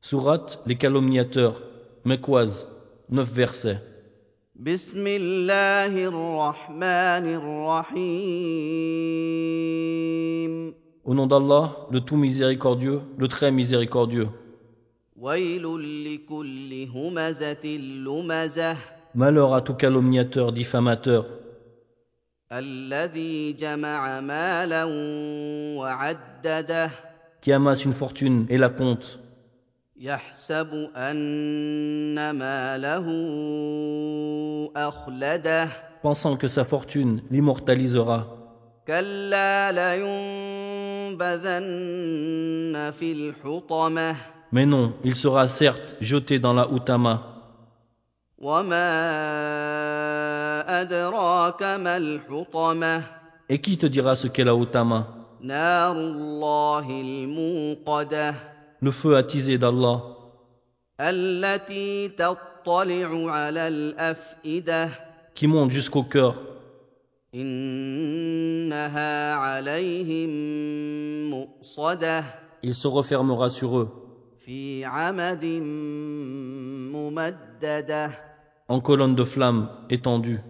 Sourate Les calomniateurs, Mekwaz, 9 versets. بسم الله الرحمن الرحيم Au nom d'Allah, le tout miséricordieux, le très miséricordieux. ويل لكل همزة لمزة Malheur à tout calomniateur, diffamateur, الذي جمع مالا وعدده qui amasse une fortune et la compte, يحسب أن ماله أخلده pensant que sa fortune l'immortalisera. كلا لينبذن في الحطمة Mais non, il sera certes jeté dans la Outama. وما أدراك ما الحطمة Et qui te dira ce qu'est la Outama نار الله الموقدة le feu attisé d'Allah. Qui monte jusqu'au cœur. Il se refermera sur eux. En colonne de flammes étendue.